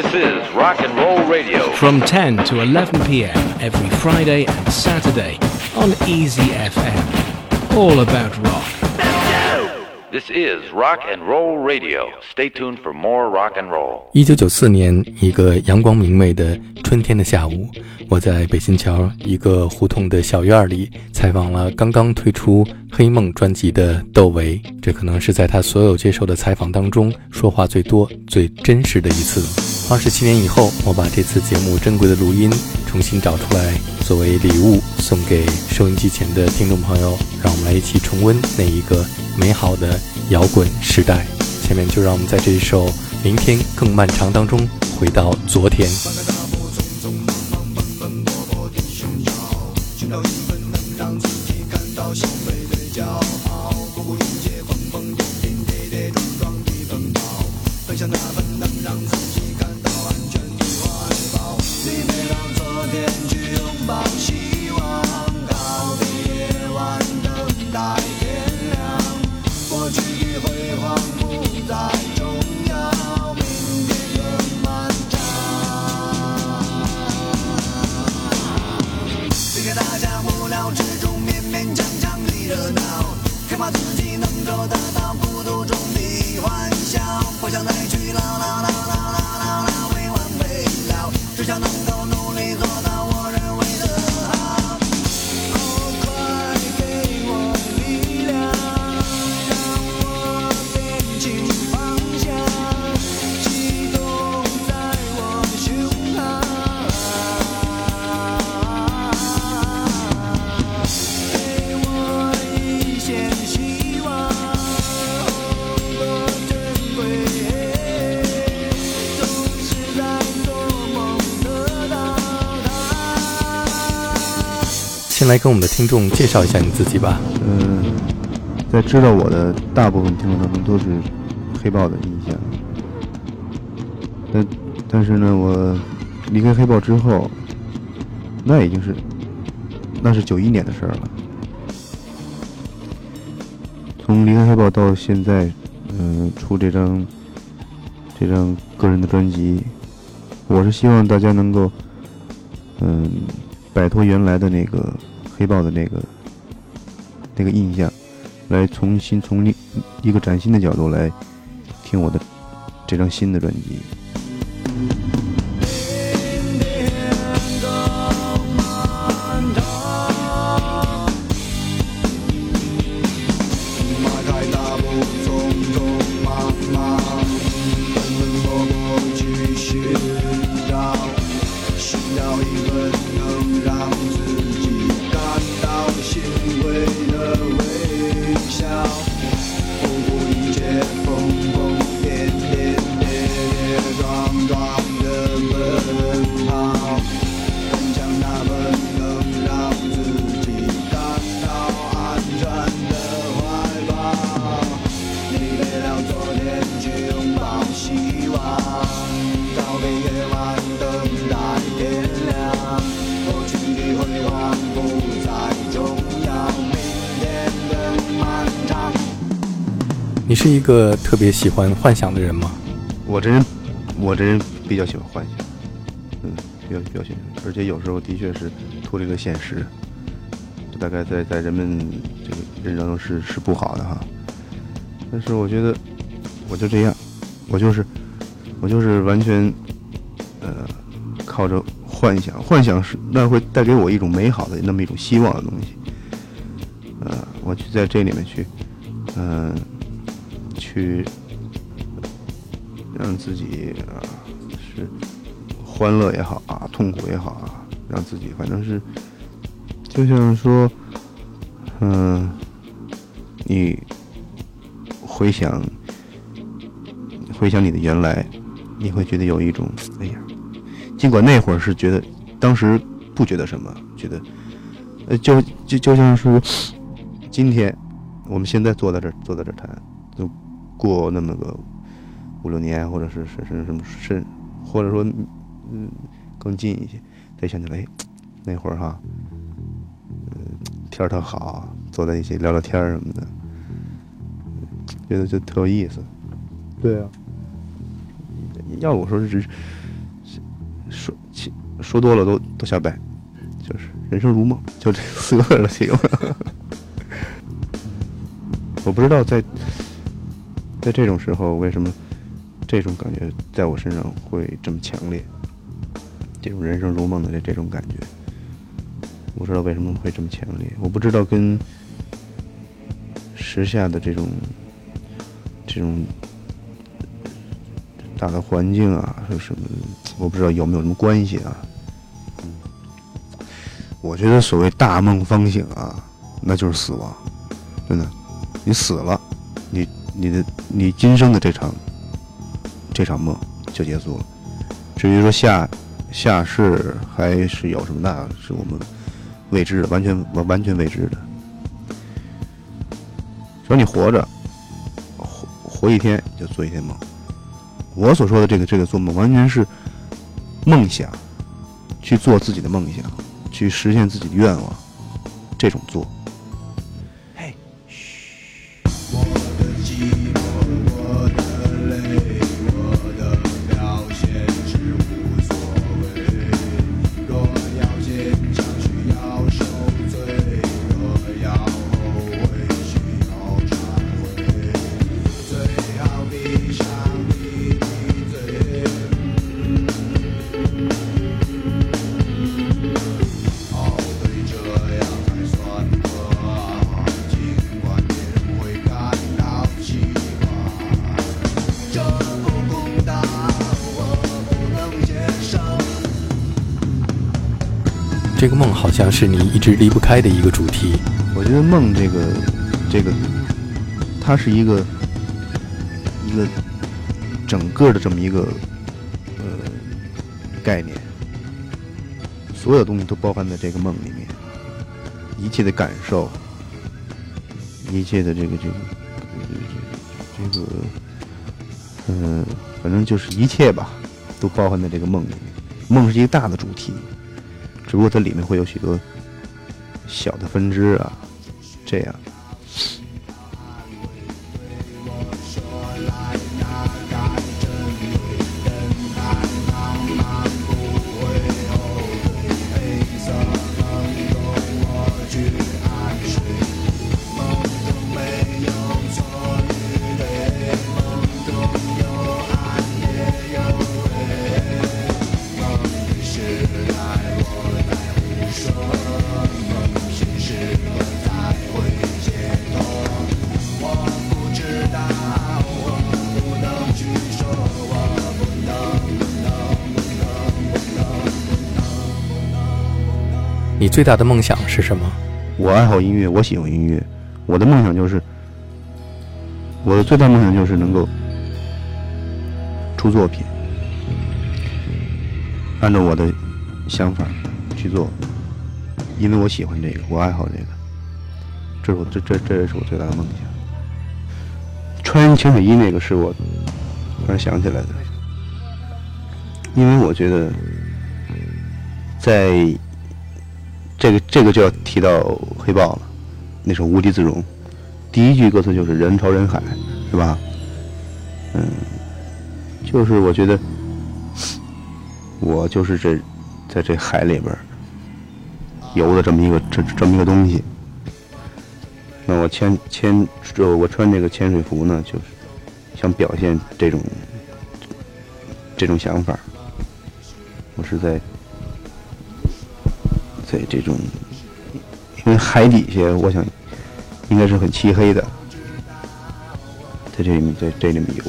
This is Rock and Roll Radio. from 10 to 11 p.m. every Friday and Saturday on Easy FM. All about rock. This is Rock and Roll Radio. Stay tuned for more rock and roll. 一九九四年，一个阳光明媚的春天的下午，我在北新桥一个胡同的小院里采访了刚刚推出《黑梦》专辑的窦唯。这可能是在他所有接受的采访当中说话最多、最真实的一次。二十七年以后，我把这次节目珍贵的录音重新找出来，作为礼物送给收音机前的听众朋友。让我们来一起重温那一个美好的摇滚时代。下面就让我们在这一首《明天更漫长》当中回到昨天。来跟我们的听众介绍一下你自己吧。嗯，在知道我的大部分听众当中都是黑豹的印象，但但是呢，我离开黑豹之后，那已经是那是九一年的事儿了。从离开黑豹到现在，嗯、出这张这张个人的专辑，我是希望大家能够，嗯，摆脱原来的那个黑豹的那个那个印象，来重新从另一个崭新的角度来听我的这张新的专辑。迈开大步，匆匆忙忙，奔奔波波去寻找，一份一个特别喜欢幻想的人吗？我这人，我这人比较喜欢幻想，嗯，比较比较喜欢，而且有时候的确是脱离了现实，大概在在人们这个认知中是是不好的哈。但是我觉得，我就这样，我就是我就是完全，呃，靠着幻想，幻想是那会带给我一种美好的那么一种希望的东西，呃，我去在这里面去，嗯、去让自己啊是欢乐也好啊，痛苦也好啊，让自己反正是就像说，嗯、你回想回想你的原来，你会觉得有一种哎呀，尽管那会儿是觉得当时不觉得什么，觉得呃就就就像是今天我们现在坐在这儿坐在这儿谈，过那么个五六年，或者是是是什么甚，或者说嗯更近一些，再想起来，哎，那会儿哈，嗯天儿特好，坐在一起聊聊天儿什么的，觉得就特有意思。对啊，要我说是是说其说多了都都瞎掰，就是人生如梦，就这四个字儿就行了。我不知道在在这种时候为什么这种感觉在我身上会这么强烈，这种人生如梦的这这种感觉，我不知道为什么会这么强烈，我不知道跟时下的这种这种大的环境啊是什么，我不知道有没有什么关系啊。我觉得所谓大梦方醒啊，那就是死亡，真的，你死了，你的你今生的这场这场梦就结束了。至于说下下世还是有什么，那是我们未知的，完全完完全未知的。只要你活着，活活一天就做一天梦。我所说的这个这个做梦，完全是梦想，去做自己的梦想，去实现自己的愿望，这种做。梦好像是你一直离不开的一个主题。我觉得梦这个这个，它是一个一个整个的这么一个呃概念，所有东西都包含在这个梦里面，一切的感受，一切的这个这个这个这个，嗯、反正就是一切吧，都包含在这个梦里面。梦是一个大的主题，只不过它里面会有许多小的分支啊，这样。最大的梦想是什么？我爱好音乐，我喜欢音乐，我的梦想就是，我的最大梦想就是能够出作品，按照我的想法去做，因为我喜欢这个，我爱好这个，这是我这这这也是我最大的梦想。穿潜水衣那个是我突然想起来的，因为我觉得在这个这个就要提到黑豹了，那首《无地自容》，第一句歌词就是“人潮人海”，是吧？嗯，就是我觉得我就是这在这海里边游的这么一个这这么一个东西。那我潜潜这我穿这个潜水服呢，就是想表现这种这种想法。我是在在这种，因为海底下，我想应该是很漆黑的，在这里面，在这里面游。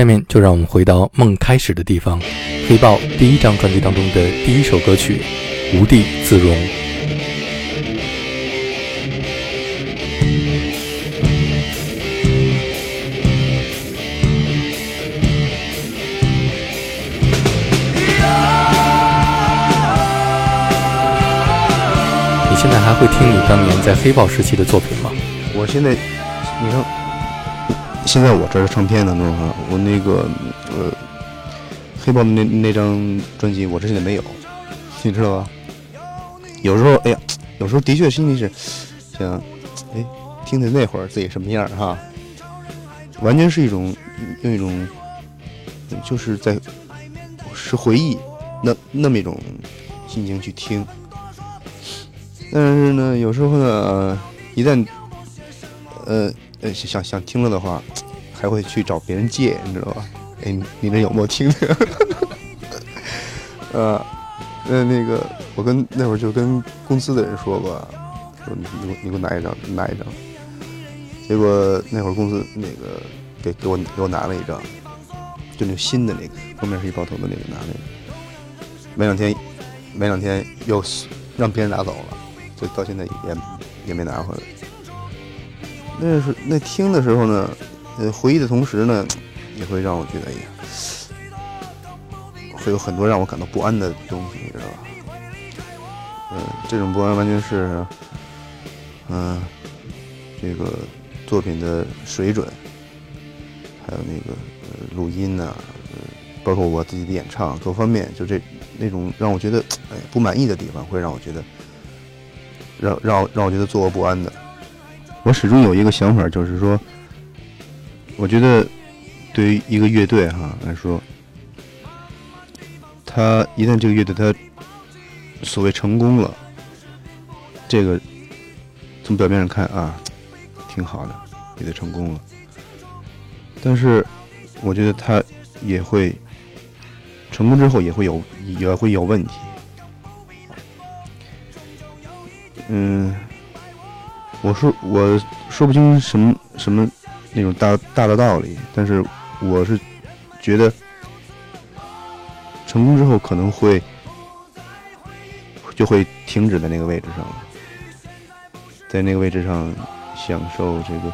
下面就让我们回到梦开始的地方，黑豹第一张专辑当中的第一首歌曲《无地自容》。你现在还会听你当年在黑豹时期的作品吗？我现在，你看，现在我这儿的唱片当中哈，我那个呃黑豹的那那张专辑，我这现在没有，你知道吧？有时候哎呀，有时候的确心里是想哎听听那会儿自己什么样哈，完全是一种用一种就是在是回忆那那么一种心情去听。但是呢，有时候呢，呃一旦呃呃想想听了的话，还会去找别人借，你知道吧？哎，你那有没有听的？呃，那那个我跟那会儿就跟公司的人说过，说你你给我你给我拿一张，拿一张。结果那会儿公司那个给给我给我拿了一张，就那新的那个，封面是一包头的那个拿那个。没两天，没两天又让别人拿走了，就到现在也也没拿回来。那是那听的时候呢，呃，回忆的同时呢，也会让我觉得，哎呀，会有很多让我感到不安的东西，你知道吧？嗯、这种不安完全是，嗯、这个作品的水准，还有那个呃录音呐、呃，包括我自己的演唱各方面，就这那种让我觉得哎不满意的地方，会让我觉得，让让让我觉得坐卧不安的。我始终有一个想法，就是说，我觉得对于一个乐队哈来说，他一旦这个乐队他所谓成功了，这个从表面上看啊，挺好的，乐队成功了。但是我觉得他也会成功之后也会有也会有问题。嗯，我说我说不清什么什么那种大大的道理，但是我是觉得成功之后可能会就会停止在那个位置上了，在那个位置上享受这个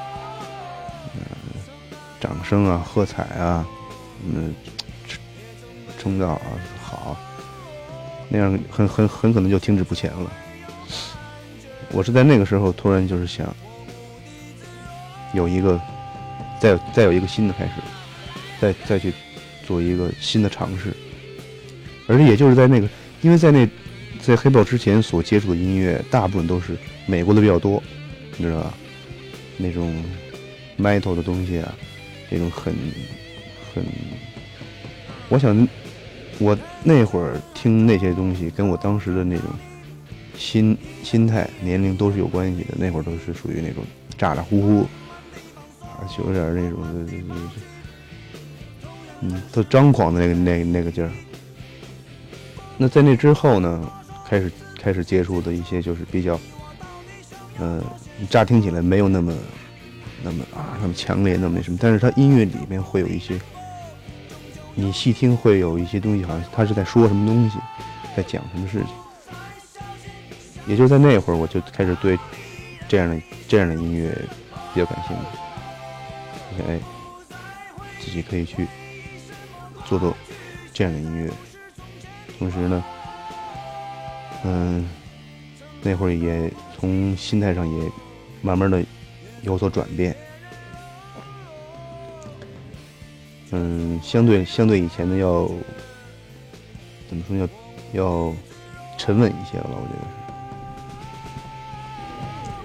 呃掌声啊、喝彩啊，嗯，称道啊好，那样很很很可能就停止不前了。我是在那个时候突然就是想有一个再再有一个新的开始，再再去做一个新的尝试，而且也就是在那个，因为在那在黑豹之前所接触的音乐大部分都是美国的比较多，你知道吧？那种 metal 的东西啊，那种很很，我想我那会儿听那些东西，跟我当时的那种心心态、年龄都是有关系的。那会儿都是属于那种咋咋呼呼，啊，就有点那种，嗯，都张狂的那个那那个劲儿。那在那之后呢，开始开始接触的一些就是比较，呃，乍听起来没有那么那么啊那么强烈，那么那什么，但是他音乐里面会有一些，你细听会有一些东西，好像他是在说什么东西，在讲什么事情。也就在那会儿，我就开始对这样的这样的音乐比较感兴趣。哎，自己可以去做做这样的音乐。同时呢，嗯，那会儿也从心态上也慢慢的有所转变。嗯，相对相对以前的要怎么说要要沉稳一些了吧，我觉得是。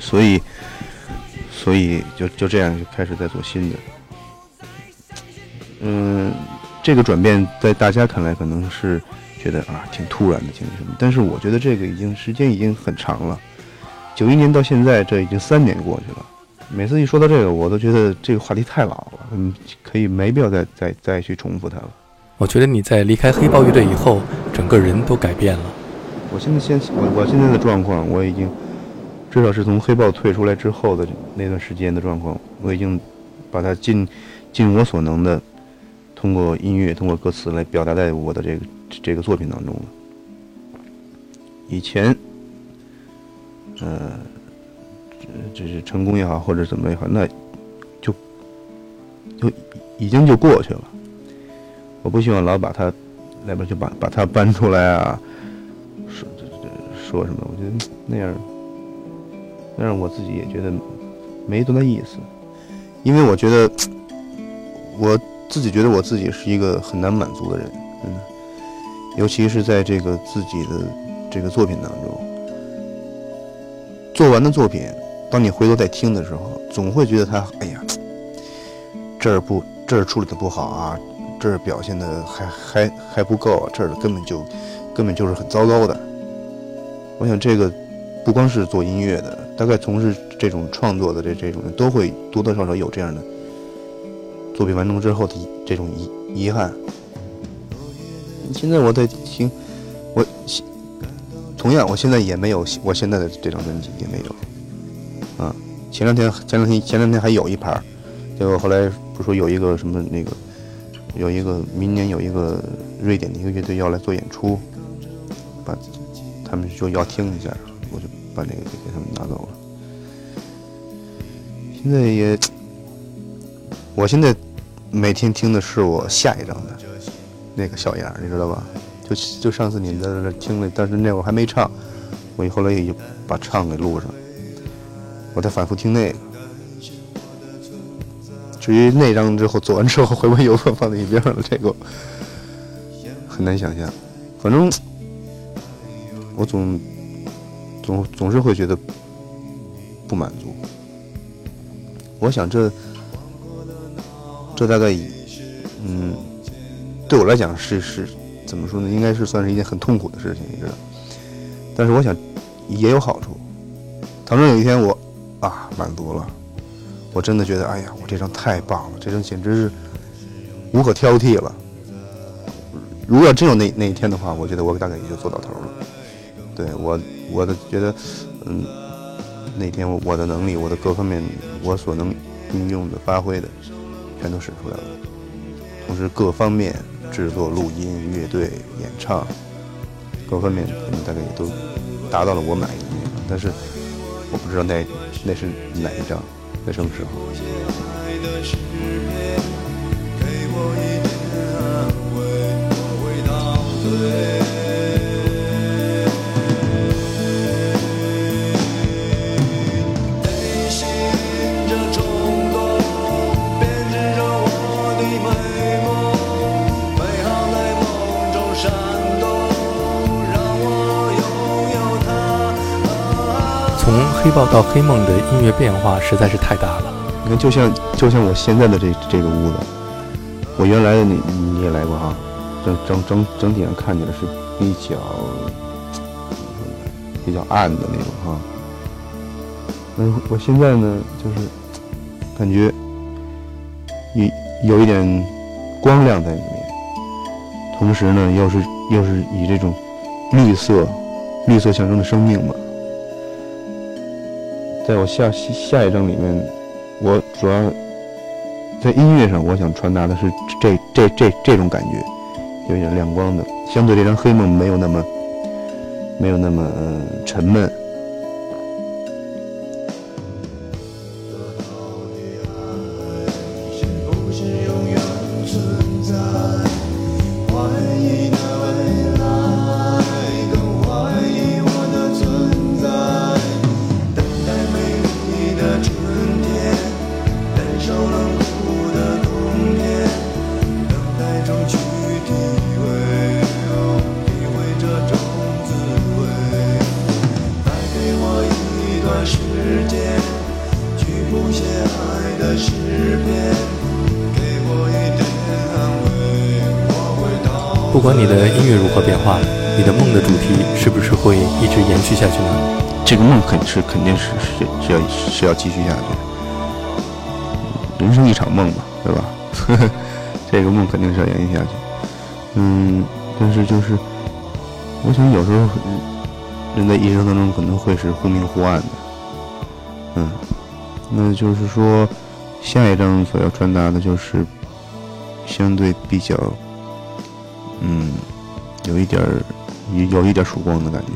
所以，所以就就这样就开始在做新的。嗯，这个转变在大家看来可能是觉得啊挺突然的，挺什么，但是我觉得这个已经时间已经很长了，九一年到现在这已经三年过去了。每次一说到这个，我都觉得这个话题太老了，嗯，可以没必要再再再去重复它了。我觉得你在离开黑豹乐队以后，整个人都改变了。我现在现我我现在的状况，我已经至少是从黑豹退出来之后的那段时间的状况，我已经把它尽尽我所能的通过音乐、通过歌词来表达在我的这个这个作品当中了。以前，呃，这是成功也好，或者怎么也好，那就就已经就过去了。我不希望老把它来边就把把它搬出来啊，说这这说什么？我觉得那样但是我自己也觉得没多大意思，因为我觉得我自己觉得我自己是一个很难满足的人，嗯，尤其是在这个自己的这个作品当中，做完的作品，当你回头再听的时候，总会觉得他，哎呀，这儿不这儿处理的不好啊，这儿表现的还还还不够，这儿根本就根本就是很糟糕的。我想这个不光是做音乐的，大概从事这种创作的这这种人都会多多少少有这样的作品完成之后的这种遗遗憾。现在我在听，我同样我现在也没有我现在的这张专辑也没有啊。前两天前两天前两天还有一盘，结果后来不说有一个什么那个有一个明年有一个瑞典的一个乐队要来做演出，把他们说要听一下，我就把那个给给他们拿走了。现在也，我现在每天听的是我下一张的那个小样，你知道吧？就就上次你们在那听了，但是那会儿还没唱，我后来也就把唱给录上，我再反复听那个。至于那张之后做完之后会不会有我放在一边了，这个很难想象。反正我总总总是会觉得不满足。我想这这大概嗯，对我来讲是是怎么说呢？应该是算是一件很痛苦的事情，你知道。但是我想也有好处。倘若有一天我啊满足了。我真的觉得，哎呀，我这张太棒了，这张简直是无可挑剔了。如果真有那那一天的话，我觉得我大概也就做到头了。对我，我的觉得，嗯，那天我我的能力，我的各方面，我所能应用的、发挥的，全都使出来了。同时，各方面制作、录音、乐队、演唱，各方面可能大概也都达到了我满意的。但是，我不知道那那是哪一张。在什么时候？从黑豹到黑梦的音乐变化实在是太大了。你看，就像就像我现在的这这个屋子，我原来的你你也来过哈，整整整整体上看起来是比较比较暗的那种哈。那我现在呢，就是感觉有有一点光亮在里面，同时呢，又是又是以这种绿色绿色象征的生命嘛。在我下下一张里面，我主要在音乐上，我想传达的是这这这这种感觉，有点亮光的，相对这张黑梦没有那么没有那么、沉闷。不管你的音乐如何变化，你的梦的主题是不是会一直延续下去呢？这个梦肯是肯定是是是要是要继续下去。人生一场梦嘛，对吧？这个梦肯定是要延续下去。嗯，但是就是，我想有时候人在一生当中可能会是忽明忽暗的。嗯，那就是说，下一章所要传达的就是相对比较。嗯，有一点儿，有有一点曙光的感觉。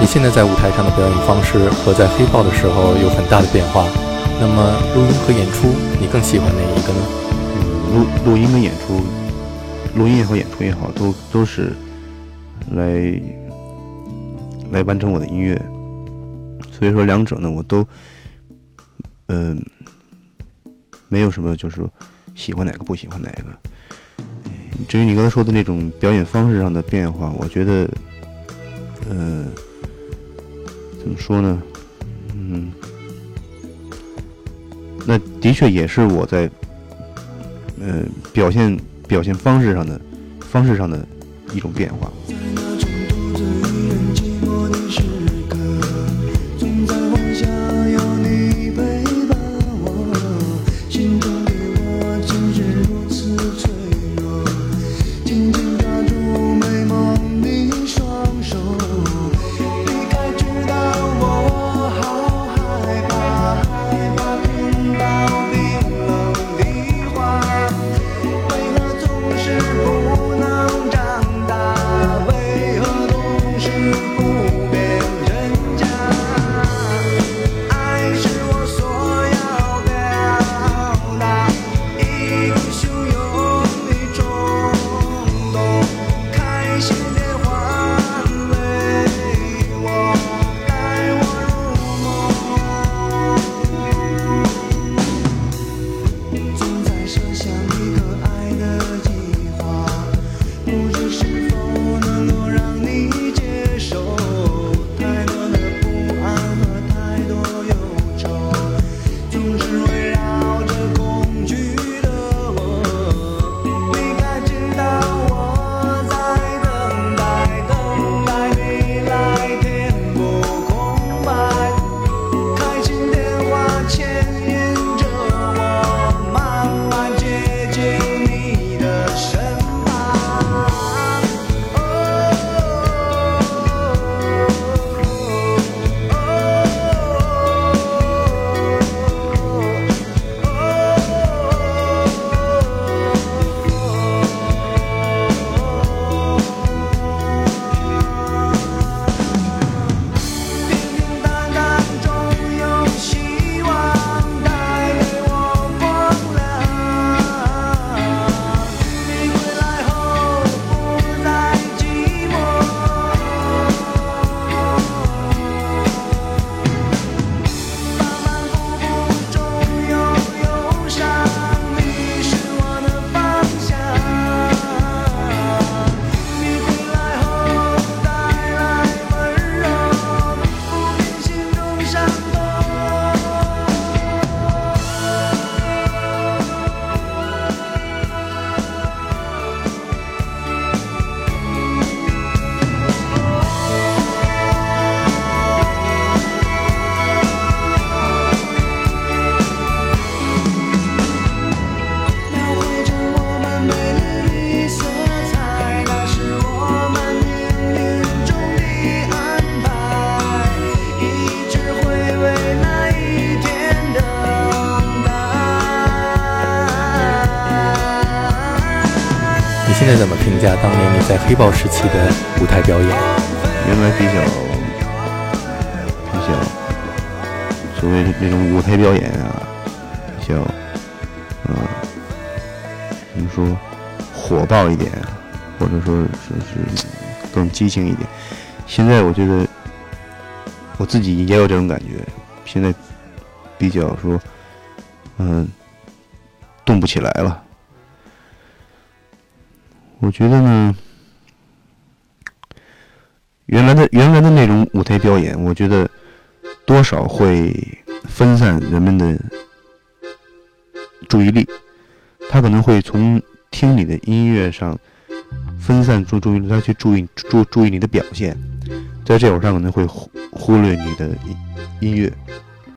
你现在在舞台上的表演方式和在黑豹的时候有很大的变化。那么录音和演出，你更喜欢哪一个呢？嗯，录录音跟演出，录音也好，演出也好，都都是来来完成我的音乐。所以说，两者呢，我都嗯、没有什么就是说喜欢哪个不喜欢哪个。至于你刚才说的那种表演方式上的变化，我觉得，呃，怎么说呢？嗯，那的确也是我在，呃，表现表现方式上的方式上的一种变化。当年你在黑豹时期的舞台表演？原来比较比较所谓那种舞台表演啊，比较嗯、怎么说火爆一点，或者说说是更激情一点。现在我觉得我自己也有这种感觉，现在比较说嗯、动不起来了。我觉得呢。原来的原来的那种舞台表演，我觉得多少会分散人们的注意力，他可能会从听你的音乐上分散注注意力，他去注意注注意你的表现，在这会上可能会忽忽略你的音音乐，